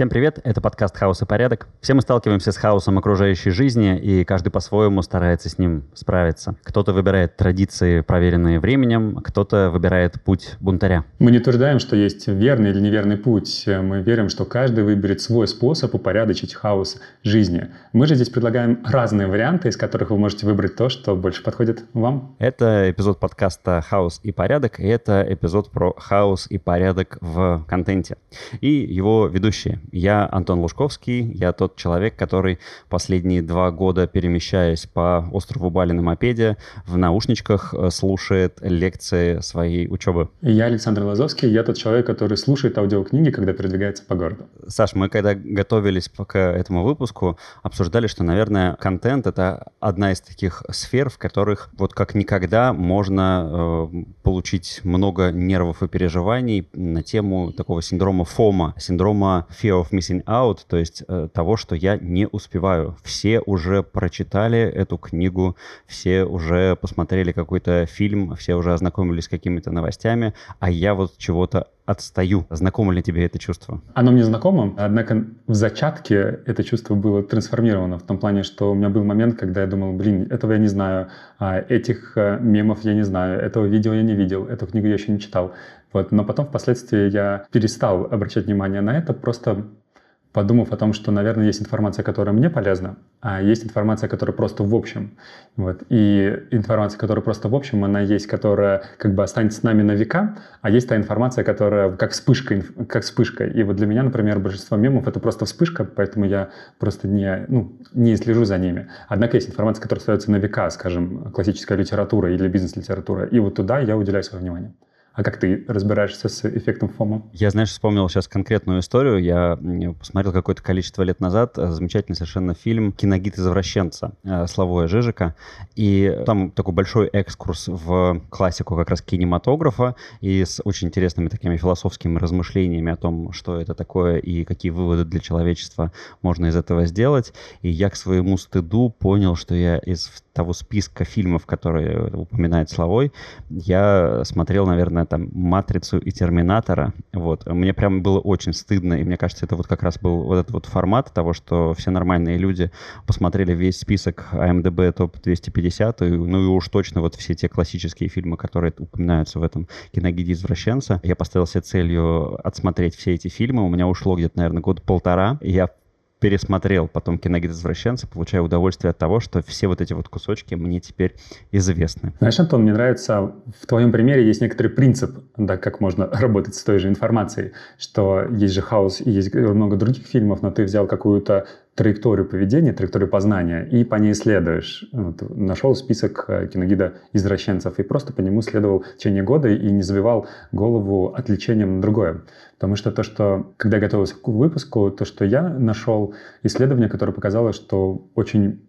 Всем привет, это подкаст «Хаос и порядок». Все мы сталкиваемся с хаосом окружающей жизни, и каждый по-своему старается с ним справиться. Кто-то выбирает традиции, проверенные временем, кто-то выбирает путь бунтаря. Мы не утверждаем, что есть верный или неверный путь. Мы верим, что каждый выберет свой способ упорядочить хаос жизни. Мы же здесь предлагаем разные варианты, из которых вы можете выбрать то, что больше подходит вам. Это эпизод подкаста «Хаос и порядок», и это эпизод про хаос и порядок в контенте. И его ведущие я Антон Лужковский, я тот человек, который последние два года, перемещаясь по острову Бали на мопеде, в наушничках э, слушает лекции своей учебы. И я Александр Лазовский, я тот человек, который слушает аудиокниги, когда передвигается по городу. Саш, мы когда готовились к этому выпуску, обсуждали, что, наверное, контент — это одна из таких сфер, в которых вот как никогда можно э, получить много нервов и переживаний на тему такого синдрома ФОМа, синдрома Fear fear of missing out, то есть э, того, что я не успеваю. Все уже прочитали эту книгу, все уже посмотрели какой-то фильм, все уже ознакомились с какими-то новостями, а я вот чего-то отстаю. Знакомо ли тебе это чувство? Оно мне знакомо, однако в зачатке это чувство было трансформировано в том плане, что у меня был момент, когда я думал, блин, этого я не знаю, а этих э, мемов я не знаю, этого видео я не видел, эту книгу я еще не читал. Вот. Но потом впоследствии я перестал обращать внимание на это, просто подумав о том, что, наверное, есть информация, которая мне полезна, а есть информация, которая просто в общем. Вот. И информация, которая просто в общем, она есть, которая как бы останется с нами на века, а есть та информация, которая как вспышка, как вспышка. И вот для меня, например, большинство мемов — это просто вспышка, поэтому я просто не, ну, не слежу за ними. Однако есть информация, которая остается на века, скажем, классическая литература или бизнес-литература, и вот туда я уделяю свое внимание. А как ты разбираешься с эффектом ФОМа? Я, знаешь, вспомнил сейчас конкретную историю. Я посмотрел какое-то количество лет назад э, замечательный совершенно фильм «Киногид извращенца» э, Славоя Жижика. И там такой большой экскурс в классику как раз кинематографа и с очень интересными такими философскими размышлениями о том, что это такое и какие выводы для человечества можно из этого сделать. И я к своему стыду понял, что я из того списка фильмов, которые упоминает Славой, я смотрел, наверное, там «Матрицу» и «Терминатора». Вот. Мне прям было очень стыдно, и мне кажется, это вот как раз был вот этот вот формат того, что все нормальные люди посмотрели весь список IMDb топ-250, и, ну и уж точно вот все те классические фильмы, которые упоминаются в этом киногиде извращенца. Я поставил себе целью отсмотреть все эти фильмы. У меня ушло где-то, наверное, год полтора. Я пересмотрел потом «Киногид извращенца», получаю удовольствие от того, что все вот эти вот кусочки мне теперь известны. Знаешь, Антон, мне нравится, в твоем примере есть некоторый принцип, да, как можно работать с той же информацией, что есть же хаос и есть много других фильмов, но ты взял какую-то траекторию поведения, траекторию познания, и по ней следуешь. Вот, нашел список э, киногида извращенцев и просто по нему следовал в течение года и не забивал голову отвлечением на другое. Потому что то, что, когда я готовился к выпуску, то, что я нашел исследование, которое показало, что очень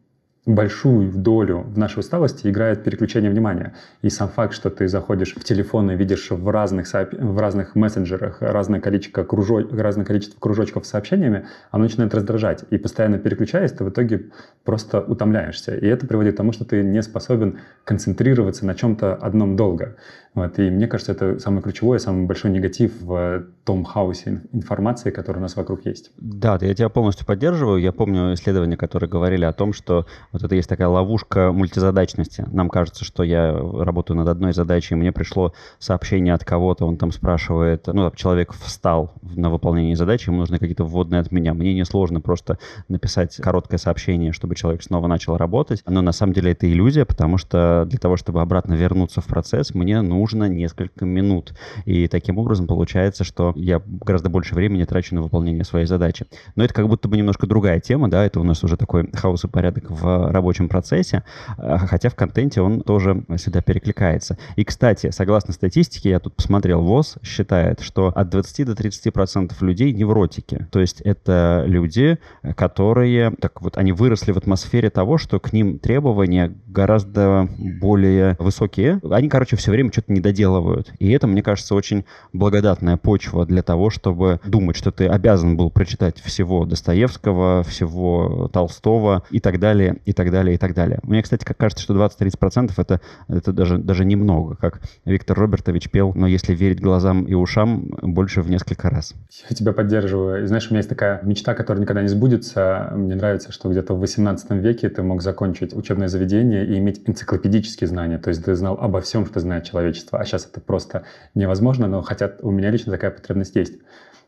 большую долю в нашей усталости играет переключение внимания. И сам факт, что ты заходишь в телефон и видишь в разных, в разных мессенджерах разное количество, кружо, разное количество кружочков с сообщениями, оно начинает раздражать. И постоянно переключаясь, ты в итоге просто утомляешься. И это приводит к тому, что ты не способен концентрироваться на чем-то одном долго. Вот. И мне кажется, это самый ключевой, самый большой негатив в том хаосе информации, который у нас вокруг есть. Да, я тебя полностью поддерживаю. Я помню исследования, которые говорили о том, что вот это есть такая ловушка мультизадачности. Нам кажется, что я работаю над одной задачей, и мне пришло сообщение от кого-то, он там спрашивает, ну, человек встал на выполнение задачи, ему нужны какие-то вводные от меня. Мне несложно просто написать короткое сообщение, чтобы человек снова начал работать. Но на самом деле это иллюзия, потому что для того, чтобы обратно вернуться в процесс, мне нужно несколько минут. И таким образом получается, что я гораздо больше времени трачу на выполнение своей задачи. Но это как будто бы немножко другая тема, да, это у нас уже такой хаос и порядок в рабочем процессе, а, хотя в контенте он тоже сюда перекликается. И, кстати, согласно статистике, я тут посмотрел, ВОЗ считает, что от 20 до 30 процентов людей невротики. То есть это люди, которые, так вот, они выросли в атмосфере того, что к ним требования гораздо более высокие. Они, короче, все время что-то не доделывают. И это, мне кажется, очень благодатная почва для того, чтобы думать, что ты обязан был прочитать всего Достоевского, всего Толстого и так далее, и так далее, и так далее. Мне, кстати, кажется, что 20-30% это, это даже, даже немного, как Виктор Робертович пел, но если верить глазам и ушам, больше в несколько раз. Я тебя поддерживаю. И знаешь, у меня есть такая мечта, которая никогда не сбудется. Мне нравится, что где-то в 18 веке ты мог закончить учебное заведение и иметь энциклопедические знания. То есть ты знал обо всем, что знает человечество. А сейчас это просто невозможно, но хотя у меня лично такая потребность есть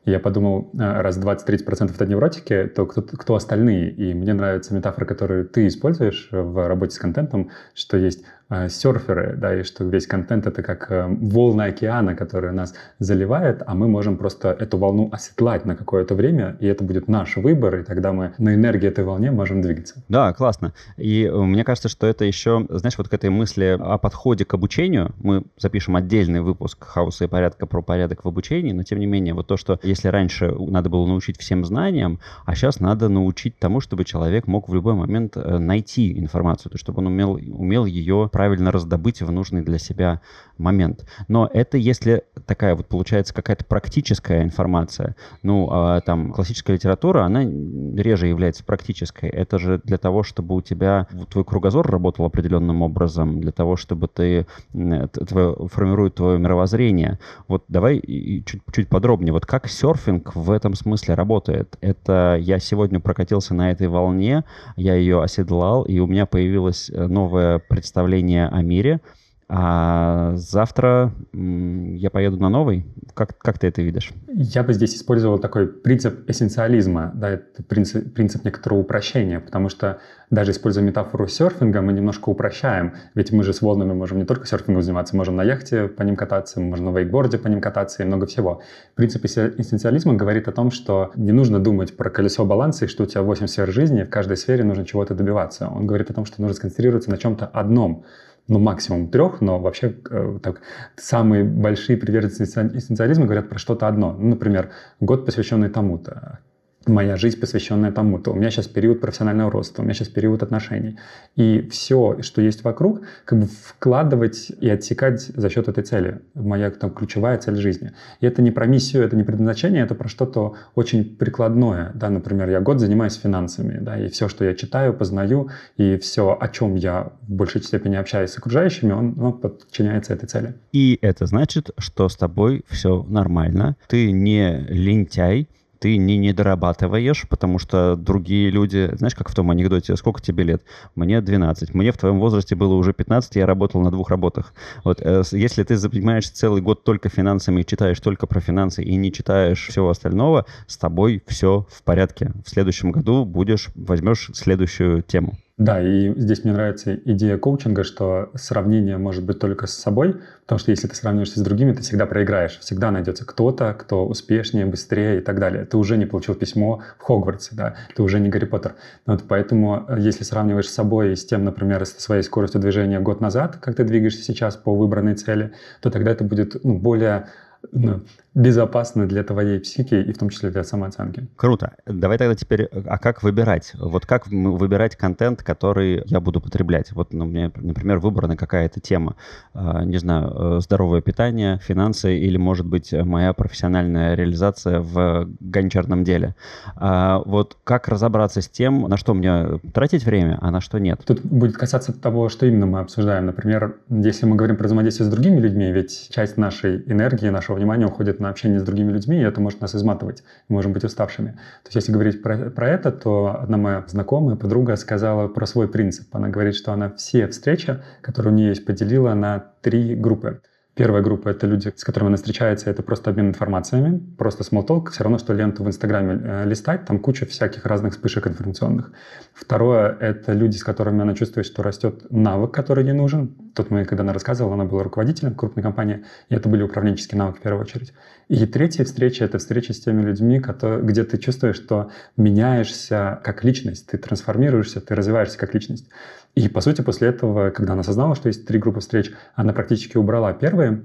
я подумал, а, раз 20-30% это невротики, то кто, кто остальные? И мне нравится метафора, которую ты используешь в работе с контентом, что есть серферы, да, и что весь контент это как э, волны океана, которые нас заливает, а мы можем просто эту волну оседлать на какое-то время, и это будет наш выбор, и тогда мы на энергии этой волне можем двигаться. Да, классно. И э, мне кажется, что это еще, знаешь, вот к этой мысли о подходе к обучению, мы запишем отдельный выпуск хаоса и порядка про порядок в обучении, но тем не менее, вот то, что если раньше надо было научить всем знаниям, а сейчас надо научить тому, чтобы человек мог в любой момент найти информацию, то чтобы он умел, умел ее правильно раздобыть в нужный для себя момент. Но это если такая вот получается какая-то практическая информация. Ну, а там классическая литература, она реже является практической. Это же для того, чтобы у тебя твой кругозор работал определенным образом, для того, чтобы ты твое, формирует твое мировоззрение. Вот давай чуть, чуть подробнее. Вот как серфинг в этом смысле работает? Это я сегодня прокатился на этой волне, я ее оседлал, и у меня появилось э, новое представление представление о мире, а завтра я поеду на новый. Как, как ты это видишь? Я бы здесь использовал такой принцип эссенциализма, да, это принцип, принцип некоторого упрощения, потому что даже используя метафору серфинга, мы немножко упрощаем, ведь мы же с волнами можем не только серфингом заниматься, можем на яхте по ним кататься, можем на вейкборде по ним кататься и много всего. Принцип эссенциализма говорит о том, что не нужно думать про колесо баланса и что у тебя 8 сфер жизни, в каждой сфере нужно чего-то добиваться. Он говорит о том, что нужно сконцентрироваться на чем-то одном, ну, максимум трех, но вообще э, так, самые большие приверженцы эссенциализма говорят про что-то одно. Ну, например, год, посвященный тому-то, моя жизнь, посвященная тому-то. У меня сейчас период профессионального роста, у меня сейчас период отношений. И все, что есть вокруг, как бы вкладывать и отсекать за счет этой цели. Моя там, ключевая цель жизни. И это не про миссию, это не предназначение, это про что-то очень прикладное. Да, например, я год занимаюсь финансами, да, и все, что я читаю, познаю, и все, о чем я в большей степени общаюсь с окружающими, он, он подчиняется этой цели. И это значит, что с тобой все нормально, ты не лентяй, ты не недорабатываешь, потому что другие люди, знаешь, как в том анекдоте, сколько тебе лет? Мне 12. Мне в твоем возрасте было уже 15, я работал на двух работах. Вот э, если ты занимаешься целый год только финансами, читаешь только про финансы и не читаешь всего остального, с тобой все в порядке. В следующем году будешь, возьмешь следующую тему. Да, и здесь мне нравится идея коучинга, что сравнение может быть только с собой, потому что если ты сравниваешься с другими, ты всегда проиграешь. Всегда найдется кто-то, кто успешнее, быстрее и так далее. Ты уже не получил письмо в Хогвартсе, да, ты уже не Гарри Поттер. Вот поэтому, э, если сравниваешь с собой и с тем, например, с своей скоростью движения год назад, как ты двигаешься сейчас по выбранной цели, то тогда это будет ну, более ну, безопасно для твоей психики и в том числе для самооценки. Круто. Давай тогда теперь, а как выбирать? Вот как выбирать контент, который я буду потреблять? Вот, ну, мне, например, выбрана какая-то тема, а, не знаю, э, здоровое питание, финансы или, может быть, моя профессиональная реализация в гончарном деле. А вот как разобраться с тем, на что мне тратить время, а на что нет? Тут будет касаться того, что именно мы обсуждаем. Например, если мы говорим про взаимодействие с другими людьми, ведь часть нашей энергии, нашего внимания уходит на общение с другими людьми, и это может нас изматывать. Мы можем быть уставшими. То есть если говорить про, про это, то одна моя знакомая, подруга сказала про свой принцип. Она говорит, что она все встречи, которые у нее есть, поделила на три группы. Первая группа — это люди, с которыми она встречается, это просто обмен информациями, просто small talk, все равно, что ленту в Инстаграме э, листать, там куча всяких разных вспышек информационных. Второе — это люди, с которыми она чувствует, что растет навык, который ей нужен. Тот момент, когда она рассказывала, она была руководителем крупной компании, и это были управленческие навыки в первую очередь. И третья встреча — это встреча с теми людьми, которые, где ты чувствуешь, что меняешься как личность, ты трансформируешься, ты развиваешься как личность. И, по сути, после этого, когда она осознала, что есть три группы встреч, она практически убрала первые,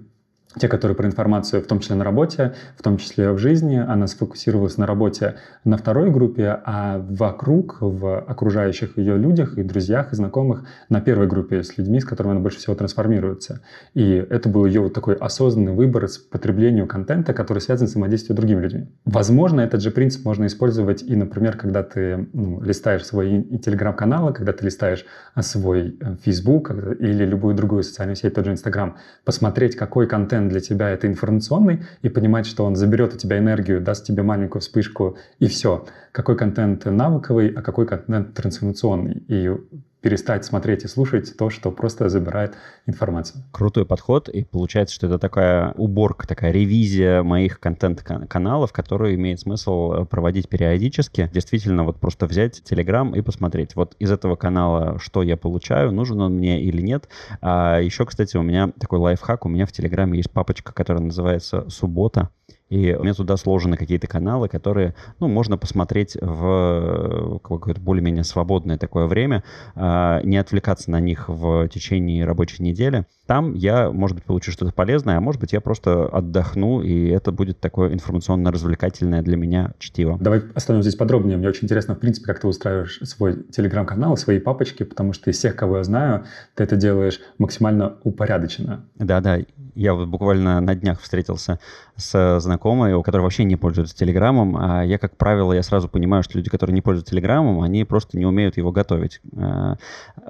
те, которые про информацию, в том числе на работе, в том числе в жизни. Она сфокусировалась на работе на второй группе, а вокруг, в окружающих ее людях и друзьях, и знакомых на первой группе с людьми, с которыми она больше всего трансформируется. И это был ее вот такой осознанный выбор с потреблению контента, который связан с взаимодействием с другими людьми. Возможно, этот же принцип можно использовать и, например, когда ты ну, листаешь свои телеграм-каналы, когда ты листаешь свой э, Facebook или любую другую социальную сеть, тот же Instagram, посмотреть, какой контент для тебя это информационный, и понимать, что он заберет у тебя энергию, даст тебе маленькую вспышку, и все. Какой контент навыковый, а какой контент трансформационный. И перестать смотреть и слушать то, что просто забирает информацию. Крутой подход, и получается, что это такая уборка, такая ревизия моих контент-каналов, которую имеет смысл э, проводить периодически. Действительно, вот просто взять Telegram и посмотреть, вот из этого канала что я получаю, нужен он мне или нет. А еще, кстати, у меня такой лайфхак, у меня в Телеграме есть папочка, которая называется «Суббота». И у меня туда сложены какие-то каналы, которые, ну, можно посмотреть в э, какое-то более-менее свободное такое время, а, не отвлекаться на них в течение рабочей недели. Там я, может быть, получу что-то полезное, а может быть, я просто отдохну, и это будет такое информационно-развлекательное для меня чтиво. Давай остановим здесь подробнее. Мне очень интересно, в принципе, как ты устраиваешь свой телеграм-канал, свои папочки, потому что из всех, кого я знаю, ты это делаешь максимально упорядоченно. Да-да, я вот буквально на днях встретился с знакомой, у которой вообще не пользуются Телеграмом, а я, как правило, я сразу понимаю, что люди, которые не пользуются Телеграмом, они просто не умеют его готовить. А,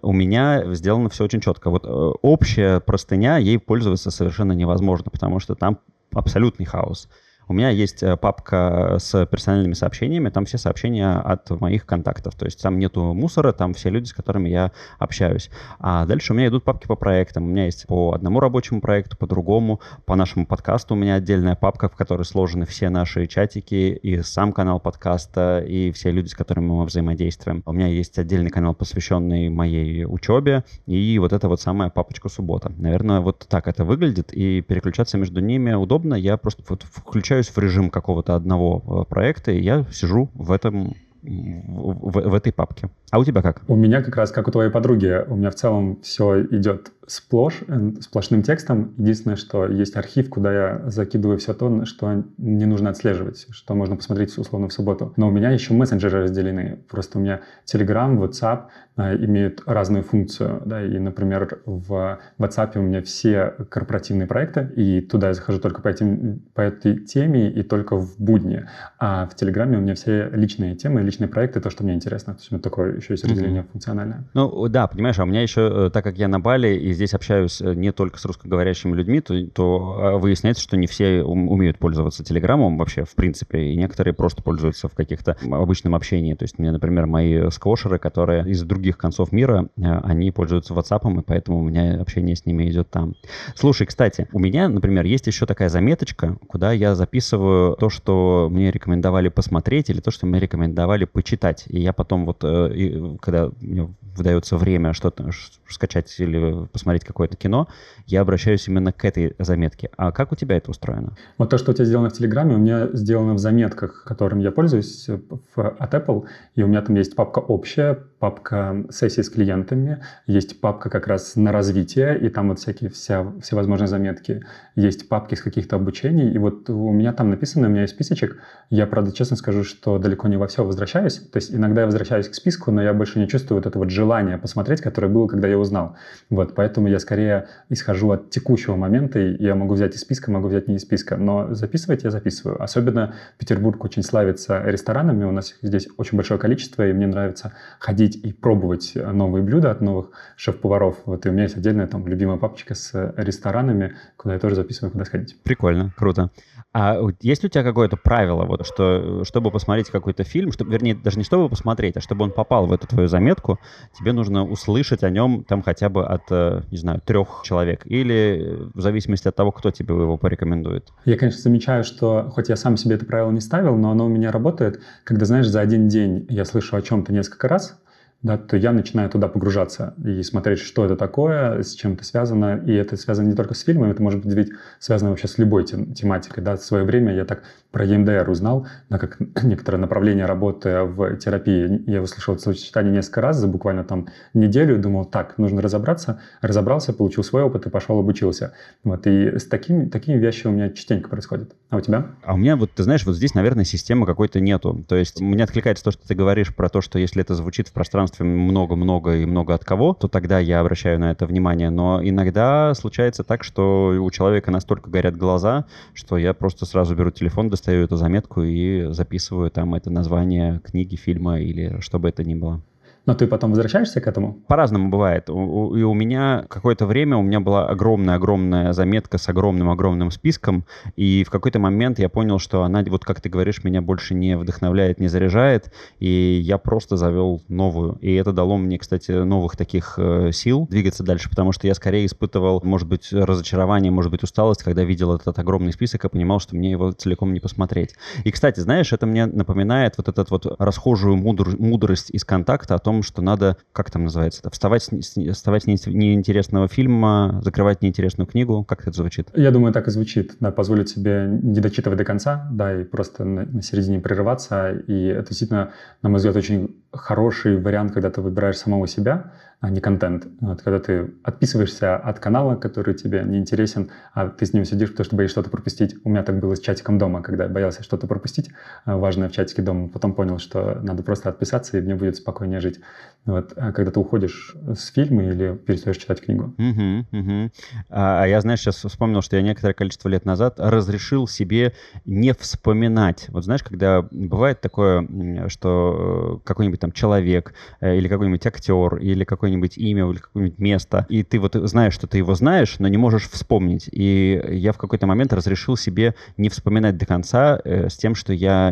у меня сделано все очень четко. Вот э, общая простыня, ей пользоваться совершенно невозможно, потому что там абсолютный хаос. У меня есть э, папка с персональными сообщениями, там все сообщения от моих контактов. То есть там нету мусора, там все люди, с которыми я общаюсь. А дальше у меня идут папки по проектам. У меня есть по одному рабочему проекту, по другому. По нашему подкасту у меня отдельная папка, в которой сложены все наши чатики, и сам канал подкаста, и все люди, с которыми мы взаимодействуем. У меня есть отдельный канал, посвященный моей учебе, и вот это вот самая папочка суббота. Наверное, вот так это выглядит, и переключаться между ними удобно. Я просто вот включаю включаюсь в режим какого-то одного э, проекта, и я сижу в этом в, в, этой папке. А у тебя как? У меня как раз, как у твоей подруги, у меня в целом все идет сплошь, э, сплошным текстом. Единственное, что есть архив, куда я закидываю все то, что не нужно отслеживать, что можно посмотреть условно в субботу. Но у меня еще мессенджеры разделены. Просто у меня Telegram, WhatsApp имеют разную функцию. Да, и, например, в WhatsApp у меня все корпоративные проекты, и туда я захожу только по, этим, по этой теме и только в будни. А в Телеграме у меня все личные темы, личные проекты, то, что мне интересно. То есть у меня такое еще есть разделение mm-hmm. функциональное. Ну да, понимаешь, а у меня еще, э, так как я на Бали и здесь общаюсь э, не только с русскоговорящими людьми, то, то а, выясняется, что не все умеют пользоваться Телеграмом вообще, в принципе, и некоторые просто пользуются в каких-то обычном общении. То есть у меня, например, мои сквошеры, которые из других концов мира, э, они пользуются WhatsApp, и поэтому у меня общение с ними идет там. Слушай, кстати, у меня, например, есть еще такая заметочка, куда я записываю то, что мне рекомендовали посмотреть, или то, что мне рекомендовали почитать. И я потом вот, когда мне выдается время что-то скачать или посмотреть какое-то кино, я обращаюсь именно к этой заметке. А как у тебя это устроено? Вот то, что у тебя сделано в Телеграме, у меня сделано в заметках, которым я пользуюсь в, от Apple, и у меня там есть папка общая, папка сессии с клиентами, есть папка как раз на развитие, и там вот всякие вся, всевозможные заметки, есть папки с каких-то обучений, и вот у меня там написано, у меня есть списочек, я, правда, честно скажу, что далеко не во все возвращаюсь, то есть иногда я возвращаюсь к списку, но я больше не чувствую вот это вот желание посмотреть, которое было, когда я узнал. Вот, поэтому я скорее исхожу от текущего момента, и я могу взять из списка, могу взять не из списка, но записывать я записываю. Особенно Петербург очень славится ресторанами, у нас здесь очень большое количество, и мне нравится ходить и пробовать новые блюда от новых шеф-поваров. Вот и у меня есть отдельная там любимая папочка с ресторанами, куда я тоже записываю, куда сходить. Прикольно, круто. А есть у тебя какое-то правило, вот, что чтобы посмотреть какой-то фильм, чтобы, вернее, даже не чтобы посмотреть, а чтобы он попал в эту твою заметку, тебе нужно услышать о нем там хотя бы от, э, не знаю, трех человек, или в зависимости от того, кто тебе его порекомендует? Я, конечно, замечаю, что хоть я сам себе это правило не ставил, но оно у меня работает, когда, знаешь, за один день я слышу о чем-то несколько раз, да, то я начинаю туда погружаться и смотреть, что это такое, с чем это связано. И это связано не только с фильмом, это может быть ведь связано вообще с любой тем, тематикой. Да. В свое время я так про EMDR узнал, да, как некоторое направление работы в терапии. Я услышал это сочетание несколько раз за буквально там неделю, думал, так, нужно разобраться. Разобрался, получил свой опыт и пошел обучился. Вот. И с такими, такими вещами у меня частенько происходит. А у тебя? А у меня, вот ты знаешь, вот здесь, наверное, системы какой-то нету. То есть мне откликается то, что ты говоришь про то, что если это звучит в пространстве пространстве много-много и много от кого, то тогда я обращаю на это внимание. Но иногда случается так, что у человека настолько горят глаза, что я просто сразу беру телефон, достаю эту заметку и записываю там это название книги, фильма или что бы это ни было. Но ты потом возвращаешься к этому? По-разному бывает. И у меня какое-то время у меня была огромная-огромная заметка с огромным-огромным списком, и в какой-то момент я понял, что она, вот как ты говоришь, меня больше не вдохновляет, не заряжает, и я просто завел новую. И это дало мне, кстати, новых таких э, сил двигаться дальше, потому что я скорее испытывал, может быть, разочарование, может быть, усталость, когда видел этот огромный список и понимал, что мне его целиком не посмотреть. И, кстати, знаешь, это мне напоминает вот этот вот расхожую мудр мудрость из контакта о том, что надо, как там называется это, вставать с, вставать с неинтересного фильма, закрывать неинтересную книгу. Как это звучит? Я думаю, так и звучит. Да, позволить себе не дочитывать до конца, да, и просто на, на середине прерываться. И это действительно, на мой взгляд, очень хороший вариант, когда ты выбираешь самого себя, а не контент. Вот, когда ты отписываешься от канала, который тебе не интересен, а ты с ним сидишь, потому что боишься что-то пропустить. У меня так было с чатиком дома, когда я боялся что-то пропустить а, важное в чатике дома. Потом понял, что надо просто отписаться, и мне будет спокойнее жить. Вот, а когда ты уходишь с фильма или перестаешь читать книгу. Угу, угу. А, я, знаешь, сейчас вспомнил, что я некоторое количество лет назад разрешил себе не вспоминать. Вот знаешь, когда бывает такое, что какой-нибудь там человек э, или какой-нибудь актер или какой какое-нибудь имя или какое-нибудь место, и ты вот знаешь, что ты его знаешь, но не можешь вспомнить. И я в какой-то момент разрешил себе не вспоминать до конца э, с тем, что я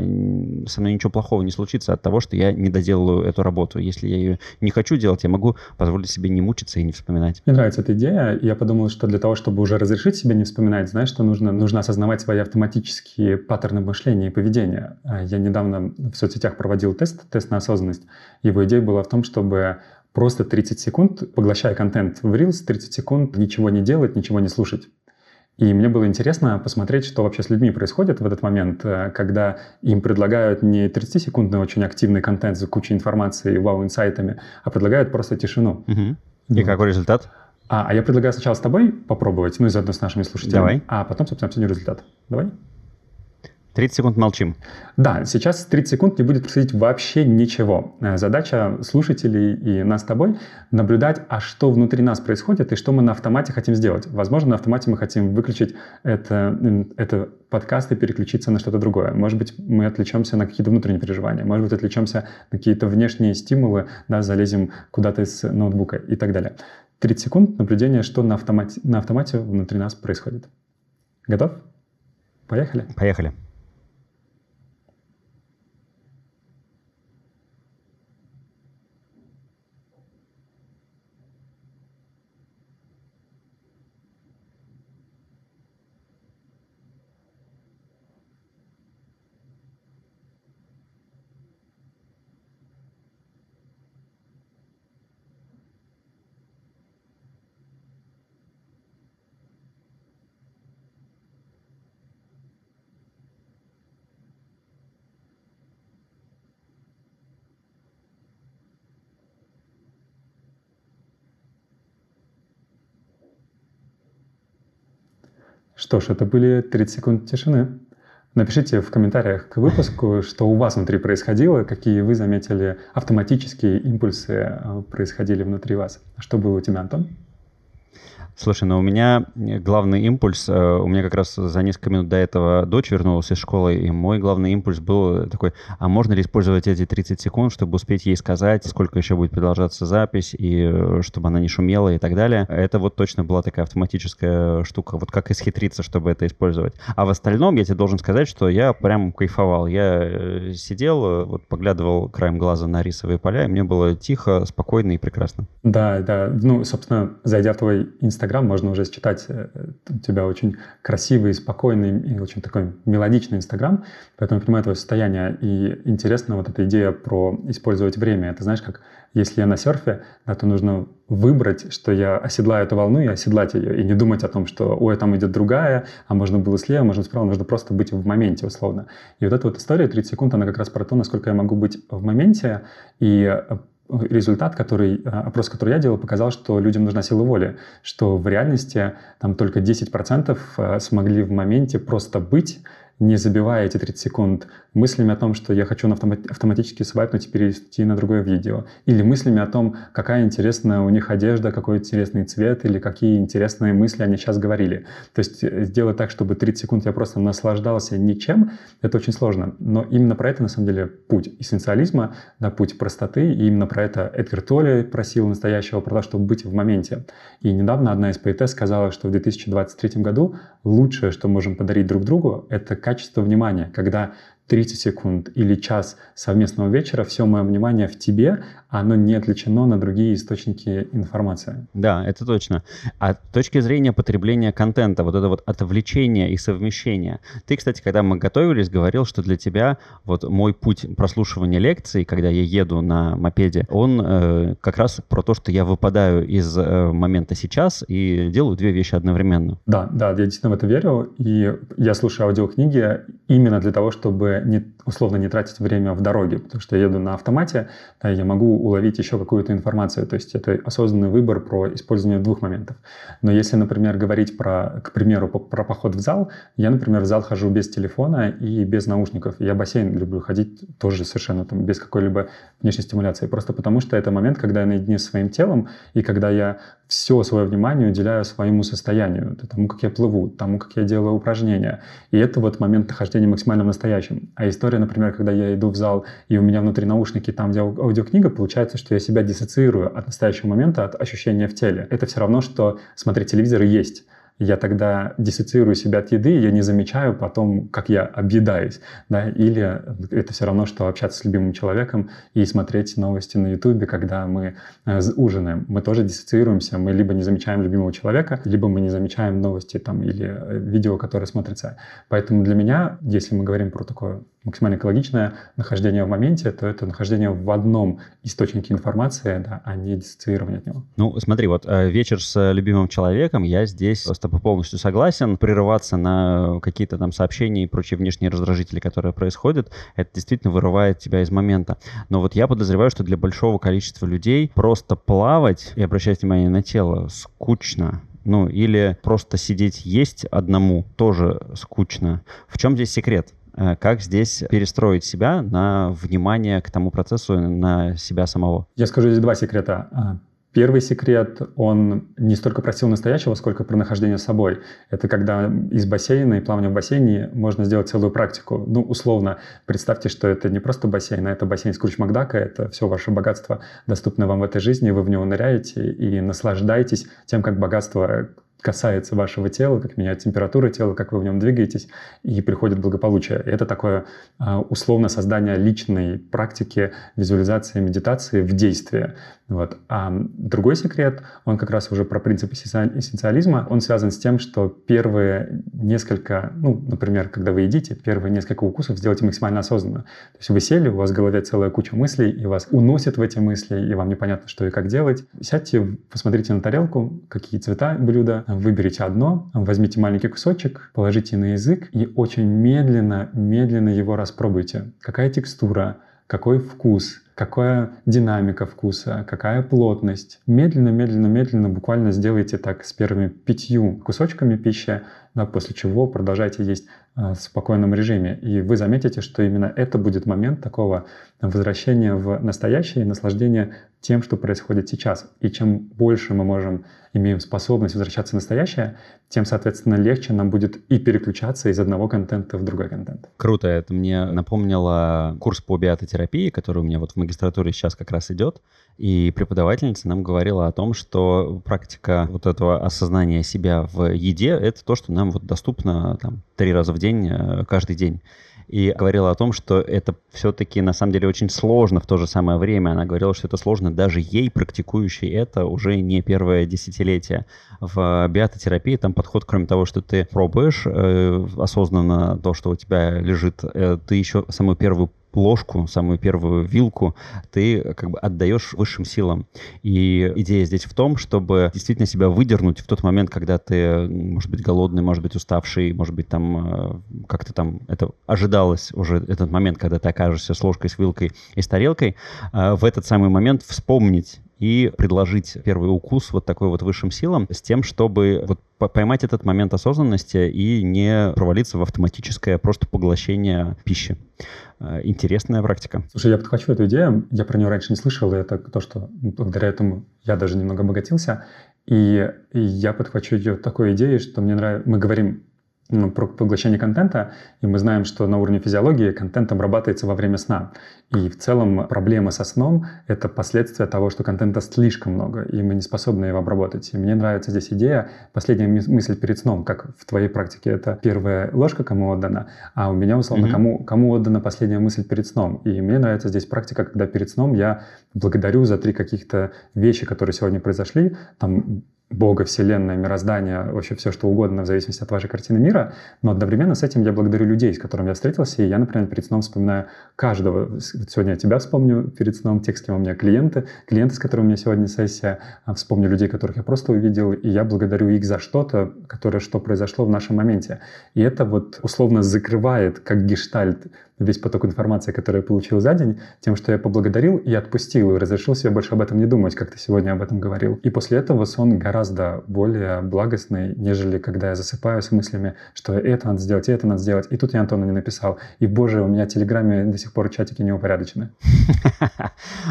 со мной ничего плохого не случится от того, что я не доделаю эту работу. Если я ее не хочу делать, я могу позволить себе не мучиться и не вспоминать. Мне нравится эта идея. Я подумал, что для того, чтобы уже разрешить себе не вспоминать, знаешь, что нужно? Нужно осознавать свои автоматические паттерны мышления и поведения. А я недавно в соцсетях проводил тест, тест на осознанность. Его идея была в том, чтобы просто 30 секунд, поглощая контент в Reels, 30 секунд ничего не делать, ничего не слушать. И мне было интересно посмотреть, что вообще с людьми происходит в этот момент, э, когда им предлагают не 30-секундный очень активный контент с кучей информации и вау-инсайтами, а предлагают просто тишину. Угу. И какой результат? А, а я предлагаю сначала с тобой попробовать, ну и заодно с нашими слушателями. Давай. А потом, собственно, обсудим результат. Давай. 30 секунд молчим. Да, сейчас 30 секунд не будет происходить вообще ничего. Э, задача слушателей и нас с тобой наблюдать, а что внутри нас происходит и что мы на автомате хотим сделать. Возможно, на автомате мы хотим выключить это, это подкаст и переключиться на что-то другое. Может быть, мы отвлечемся на какие-то внутренние переживания. Может быть, отвлечемся на какие-то внешние стимулы, да, залезем куда-то из ноутбука и так далее. 30 секунд наблюдения, что на автомате, на автомате внутри нас происходит. Готов? Поехали? Поехали. Что ж, это были 30 секунд тишины. Напишите в комментариях к выпуску, что у вас внутри происходило, какие вы заметили автоматические импульсы э, происходили внутри вас. Что было у тебя, Антон? Слушай, ну у меня э, главный импульс, э, у меня как раз за несколько минут до этого дочь вернулась из школы, и мой главный импульс был такой, а можно ли использовать эти 30 секунд, чтобы успеть ей сказать, сколько еще будет продолжаться запись, и э, чтобы она не шумела и так далее. Это вот точно была такая автоматическая штука, вот как исхитриться, чтобы это использовать. А в остальном я тебе должен сказать, что я прям кайфовал. Я сидел, вот поглядывал краем глаза на рисовые поля, и мне было тихо, спокойно и прекрасно. Да, да. Ну, собственно, зайдя в твой инстаграм, Инстаграм можно уже считать, э, у тебя очень красивый, спокойный и очень такой мелодичный Инстаграм, поэтому я понимаю твое состояние. И интересна вот эта идея про использовать время. Это знаешь, как если я на серфе, да, то нужно выбрать, что я оседлаю эту волну и оседлать ее, и не думать о том, что ой, там идет другая, а можно было слева, можно справа, нужно просто быть в моменте условно. И вот эта вот история 30 секунд, она как раз про то, насколько я могу быть в моменте, и э, результат, который, э, опрос, который я делал, показал, что людям нужна сила воли, что в реальности там только 10% э, смогли в моменте просто быть, не забивая эти 30 секунд мыслями о том, что я хочу автоматически свайпнуть и перейти на другое видео, или мыслями о том, какая интересная у них одежда, какой интересный цвет, или какие интересные мысли они сейчас говорили. То есть э, сделать так, чтобы 30 секунд я просто наслаждался ничем, это очень сложно. Но именно про это, на самом деле, путь эссенциализма, да, путь простоты, и именно про это Эдгар Толли просил настоящего, про то, чтобы быть в моменте. И недавно одна из поэтесс сказала, что в 2023 году лучшее, что можем подарить друг другу, это качество внимания, когда 30 секунд или час совместного вечера, все мое внимание в тебе, оно не отвлечено на другие источники информации. Да, это точно. А с точки зрения потребления контента, вот это вот отвлечение и совмещение. Ты, кстати, когда мы готовились, говорил, что для тебя вот мой путь прослушивания лекций, когда я еду на мопеде, он э, как раз про то, что я выпадаю из э, момента сейчас и делаю две вещи одновременно. Да, да, я действительно в это верю, и я слушаю аудиокниги именно для того, чтобы не, условно не тратить время в дороге, потому что я еду на автомате, да, я могу уловить еще какую-то информацию. То есть это осознанный выбор про использование двух моментов. Но если, например, говорить про, к примеру, про поход в зал, я, например, в зал хожу без телефона и без наушников. Я бассейн люблю ходить тоже совершенно там, без какой-либо внешней стимуляции. Просто потому что это момент, когда я наедине с своим телом, и когда я все свое внимание уделяю своему состоянию, тому, как я плыву, тому, как я делаю упражнения. И это вот момент нахождения максимально в настоящем. А история, например, когда я иду в зал, и у меня внутри наушники, там, где аудиокнига, получается, что я себя диссоциирую от настоящего момента, от ощущения в теле. Это все равно, что смотреть телевизор есть я тогда диссоциирую себя от еды, я не замечаю потом, как я объедаюсь. Да? Или это все равно, что общаться с любимым человеком и смотреть новости на Ютубе, когда мы э, ужинаем. Мы тоже диссоциируемся, мы либо не замечаем любимого человека, либо мы не замечаем новости там, или э, видео, которое смотрится. Поэтому для меня, если мы говорим про такое максимально экологичное нахождение в моменте, то это нахождение в одном источнике информации, да, а не диссоциирование от него. Ну, смотри, вот э, вечер с любимым человеком, я здесь с тобой полностью согласен. Прерываться на какие-то там сообщения и прочие внешние раздражители, которые происходят, это действительно вырывает тебя из момента. Но вот я подозреваю, что для большого количества людей просто плавать и обращать внимание на тело скучно. Ну, или просто сидеть есть одному тоже скучно. В чем здесь секрет? Э, как здесь перестроить себя на внимание к тому процессу, на себя самого? Я скажу здесь два секрета. А, первый секрет, он не столько про силу настоящего, сколько про нахождение с собой. Это когда из бассейна и плавания в бассейне можно сделать целую практику. Ну, условно, представьте, что это не просто бассейн, а это бассейн Скруч Макдака, это все ваше богатство, доступное вам в этой жизни, вы в него ныряете и наслаждаетесь тем, как богатство касается вашего тела, как меняет температура тела, как вы в нем двигаетесь, и приходит благополучие. Это такое а, условно создание личной практики визуализации медитации в действии. Вот. А другой секрет, он как раз уже про принцип эссенциализма, он связан с тем, что первые несколько, ну, например, когда вы едите, первые несколько укусов сделайте максимально осознанно. То есть вы сели, у вас в голове целая куча мыслей, и вас уносят в эти мысли, и вам непонятно, что и как делать. Сядьте, посмотрите на тарелку, какие цвета блюда, выберите одно, возьмите маленький кусочек, положите на язык и очень медленно, медленно его распробуйте. Какая текстура, какой вкус, какая динамика вкуса, какая плотность. Медленно, медленно, медленно буквально сделайте так с первыми пятью кусочками пищи, да, после чего продолжайте есть э, в спокойном режиме. И вы заметите, что именно это будет момент такого возвращения в настоящее и наслаждения тем, что происходит сейчас. И чем больше мы можем, имеем способность возвращаться в настоящее, тем, соответственно, легче нам будет и переключаться из одного контента в другой контент. Круто. Это мне напомнило курс по биототерапии, который у меня вот в магистратуре сейчас как раз идет. И преподавательница нам говорила о том, что практика вот этого осознания себя в еде — это то, что нам вот доступно там три раза в день, э, каждый день. и говорила о том, что это все-таки на самом деле очень сложно в то же самое время. Она говорила, что это сложно даже ей, практикующей это уже не первое десятилетие. В биототерапии там подход, кроме того, что ты пробуешь э, осознанно то, что у тебя лежит, э, ты еще самую первую ложку, самую первую вилку ты как бы отдаешь высшим силам. И идея здесь в том, чтобы действительно себя выдернуть в тот момент, когда ты, может быть, голодный, может быть, уставший, может быть, там э, как-то там это ожидалось уже этот момент, когда ты окажешься с ложкой, с вилкой и с тарелкой, э, в этот самый момент вспомнить и предложить первый укус вот такой вот высшим силам с тем, чтобы вот поймать этот момент осознанности и не провалиться в автоматическое просто поглощение пищи. Э, интересная практика. Слушай, я подхвачу эту идею. Я про нее раньше не слышал, и это то, что благодаря этому я даже немного обогатился. И, я подхвачу ее такой идеей, что мне нравится... Мы говорим про поглощение контента, и мы знаем, что на уровне физиологии контент обрабатывается во время сна. И в целом проблема со сном — это последствия того, что контента слишком много, и мы не способны его обработать. И мне нравится здесь идея, последняя мысль перед сном, как в твоей практике это первая ложка кому отдана, а у меня, условно, mm-hmm. кому, кому отдана последняя мысль перед сном. И мне нравится здесь практика, когда перед сном я благодарю за три каких-то вещи, которые сегодня произошли, там Бога, Вселенная, мироздание, вообще все что угодно, в зависимости от вашей картины мира. Но одновременно с этим я благодарю людей, с которыми я встретился. И я, например, перед сном вспоминаю каждого. Сегодня я тебя вспомню перед сном, те, с кем у меня клиенты, клиенты, с которыми у меня сегодня сессия. А вспомню людей, которых я просто увидел. И я благодарю их за что-то, которое что произошло в нашем моменте. И это вот условно закрывает, как гештальт, весь поток информации, который я получил за день, тем, что я поблагодарил и отпустил, и разрешил себе больше об этом не думать, как ты сегодня об этом говорил. И после этого сон гораздо более благостный, нежели когда я засыпаю с мыслями, что это надо сделать, и это надо сделать. И тут я Антону не написал. И, боже, у меня в Телеграме до сих пор чатики не упорядочены.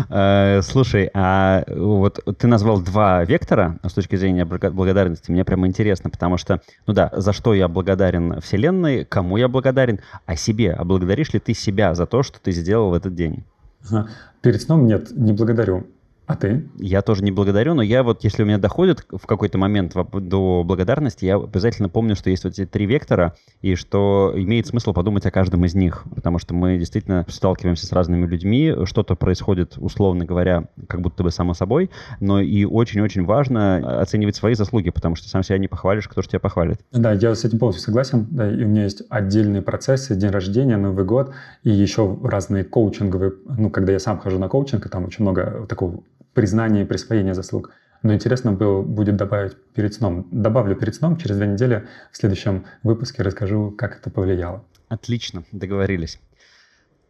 Э, слушай, а вот ты назвал два вектора с точки зрения благодарности. Мне прямо интересно, потому что, ну да, за что я благодарен Вселенной, кому я благодарен, а себе. А благодаришь ли ты себя за то, что ты сделал в этот день? Перед сном нет, не благодарю. А ты? Я тоже не благодарю, но я вот, если у меня доходит в какой-то момент до благодарности, я обязательно помню, что есть вот эти три вектора, и что имеет смысл подумать о каждом из них, потому что мы действительно сталкиваемся с разными людьми, что-то происходит, условно говоря, как будто бы само собой, но и очень-очень важно оценивать свои заслуги, потому что сам себя не похвалишь, кто же тебя похвалит. Да, я с этим полностью согласен, да, и у меня есть отдельные процессы, день рождения, Новый год, и еще разные коучинговые, ну, когда я сам хожу на коучинг, и там очень много такого признания и присвоения заслуг. Но интересно было, будет добавить перед сном. Добавлю перед сном, через две недели в следующем выпуске расскажу, как это повлияло. Отлично, договорились.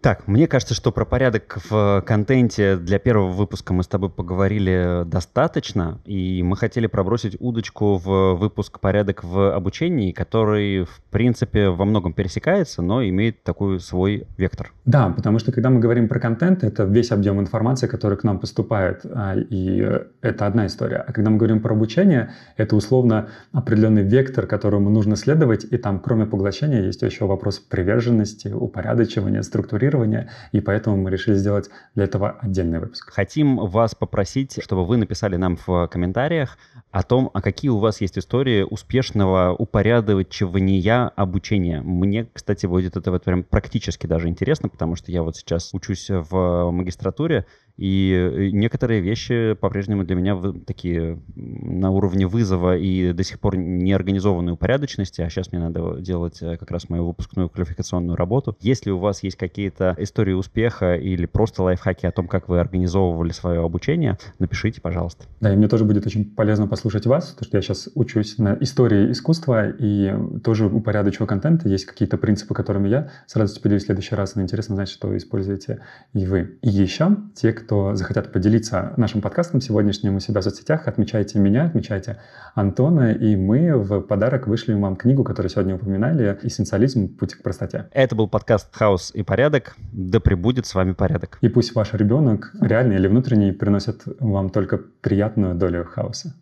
Так, мне кажется, что про порядок в контенте для первого выпуска мы с тобой поговорили достаточно, и мы хотели пробросить удочку в выпуск «Порядок в обучении», который, в принципе, во многом пересекается, но имеет такой свой вектор. Да, потому что когда мы говорим про контент, это весь объем информации, который к нам поступает, а, и это одна история. А когда мы говорим про обучение, это условно определенный вектор, которому нужно следовать, и там, кроме поглощения, есть еще вопрос приверженности, упорядочивания, структурирования, программирования, и поэтому мы решили сделать для этого отдельный выпуск. Хотим вас попросить, чтобы вы написали нам в комментариях о том, а какие у вас есть истории успешного упорядочивания обучения. Мне, кстати, будет это вот прям практически даже интересно, потому что я вот сейчас учусь в магистратуре, и э, некоторые вещи по-прежнему для меня такие на уровне вызова и до сих пор не организованной упорядоченности, а сейчас мне надо делать э, как раз мою выпускную квалификационную работу. Если у вас есть какие-то истории успеха или просто лайфхаки о том, как вы организовывали свое обучение, напишите, пожалуйста. Да, и мне тоже будет очень полезно послушать вас, потому что я сейчас учусь на истории искусства и тоже упорядочиваю контент. Есть какие-то принципы, которыми я с радостью поделюсь в следующий раз, но интересно знать, что используете и вы. И еще те, кто кто захотят поделиться нашим подкастом сегодняшним у себя в соцсетях, отмечайте меня, отмечайте Антона, и мы в подарок вышлем вам книгу, которую сегодня упоминали, «Эссенциализм. Путь к простоте». Это был подкаст «Хаос и порядок». Да пребудет с вами порядок. И пусть ваш ребенок, реальный или внутренний, приносит вам только приятную долю хаоса.